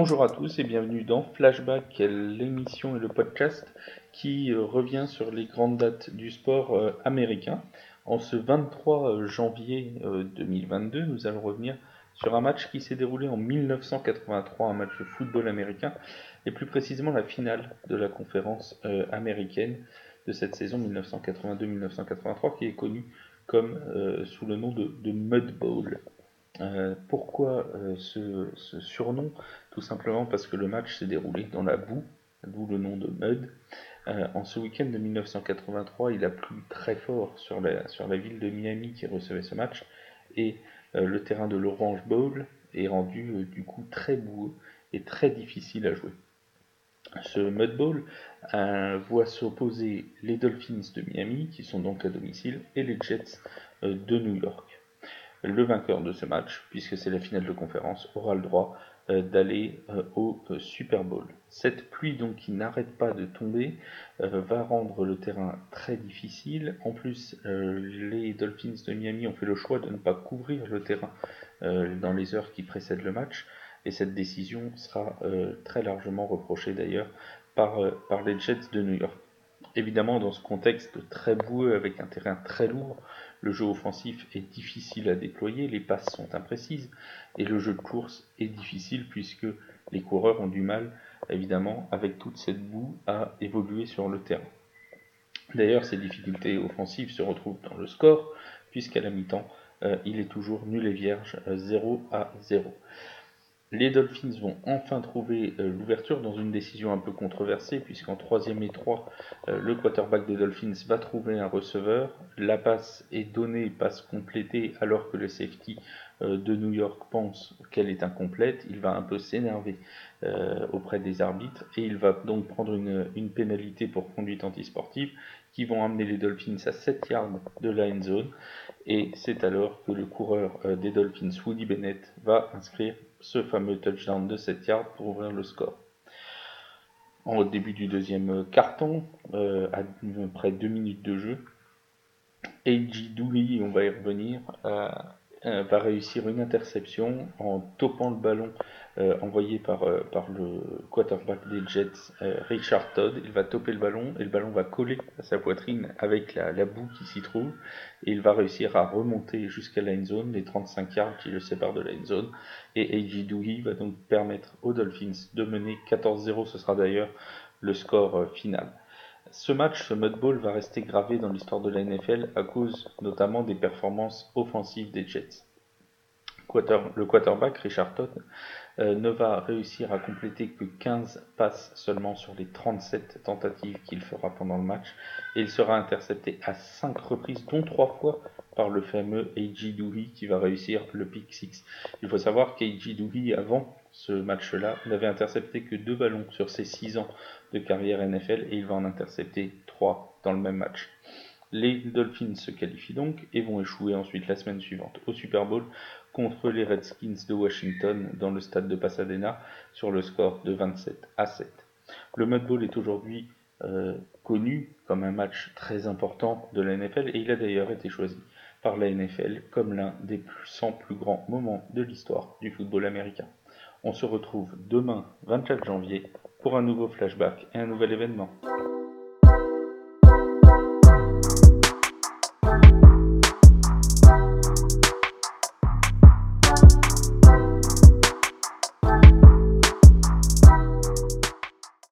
Bonjour à tous et bienvenue dans Flashback, l'émission et le podcast qui euh, revient sur les grandes dates du sport euh, américain. En ce 23 euh, janvier 2022, nous allons revenir sur un match qui s'est déroulé en 1983, un match de football américain, et plus précisément la finale de la conférence américaine de cette saison 1982-1983 qui est connue sous le nom de Mud Bowl. Euh, pourquoi euh, ce, surnom? Tout simplement parce que le match s'est déroulé dans la boue, d'où le nom de Mud. Euh, en ce week-end de 1983, il a plu très fort sur la, sur la ville de Miami qui recevait ce match, et le terrain de l'Orange Bowl est rendu du coup très boueux et très difficile à jouer. Ce Mud Bowl voit s'opposer les Dolphins de Miami, qui sont donc à domicile, et les Jets de New York le vainqueur de ce match, puisque c'est la finale de conférence, aura le droit euh, d'aller euh, au euh, Super Bowl. Cette pluie donc qui n'arrête pas de tomber va rendre le terrain très difficile. En plus, les Dolphins de Miami ont fait le choix de ne pas couvrir le terrain dans les heures qui précèdent le match. Et cette décision sera très largement reprochée d'ailleurs par, par les Jets de New York. Évidemment, dans ce contexte très boueux avec un terrain très lourd, le jeu offensif est difficile à déployer, les passes sont imprécises et le jeu de course est difficile puisque les coureurs ont du mal, évidemment, avec toute cette boue à évoluer sur le terrain. D'ailleurs, ces difficultés offensives se retrouvent dans le score puisqu'à la mi-temps, euh, il est toujours nul et vierge 0 euh, à 0. Les Dolphins vont enfin trouver euh, l'ouverture dans une décision un peu controversée, puisqu'en troisième et 3, euh, le quarterback des Dolphins va trouver un receveur. La passe est donnée, passe complétée, alors que le safety euh, de New York pense qu'elle est incomplète. Il va un peu s'énerver auprès des arbitres et il va donc prendre une, une pénalité pour conduite antisportive qui vont amener les Dolphins à 7 yards de la end zone. Et c'est alors que le coureur des Dolphins, Woody Bennett, va inscrire ce fameux touchdown de 7 yards pour ouvrir le score. Au début du deuxième carton, euh, à près 2 minutes de jeu, A.J. Dewey, on va y revenir, euh, euh, va réussir une interception en topant le ballon euh, envoyé par, euh, par le quarterback des Jets, Richard Todd. Il va toper le ballon et le ballon va coller à sa poitrine avec la, boue qui s'y trouve. Et il va réussir à remonter jusqu'à la zone, les 35 yards qui le séparent de la zone. Et A.J. Dewey va donc permettre aux Dolphins de mener 14-0. Ce sera d'ailleurs le score final. Ce match, ce mud ball, va rester gravé dans l'histoire de la NFL à cause notamment des performances offensives des Jets. Le quarterback Richard Todd euh, ne va réussir à compléter que 15 passes seulement sur les 37 tentatives qu'il fera pendant le match et il sera intercepté à 5 reprises dont 3 fois par le fameux A.J. Dewey qui va réussir le pick 6. Il faut savoir qu'A.J. Dewey avant ce match-là n'avait intercepté que 2 ballons sur ses 6 ans de carrière NFL et il va en intercepter 3 dans le même match. Les Dolphins se qualifient donc et vont échouer ensuite la semaine suivante au Super Bowl contre les Redskins de Washington dans le stade de Pasadena sur le score de 27 à 7. Le Mud Bowl est aujourd'hui euh, connu comme un match très important de la NFL et il a d'ailleurs été choisi par la NFL comme l'un des 100 plus grands moments de l'histoire du football américain. On se retrouve demain 24 janvier pour un nouveau flashback et un nouvel événement.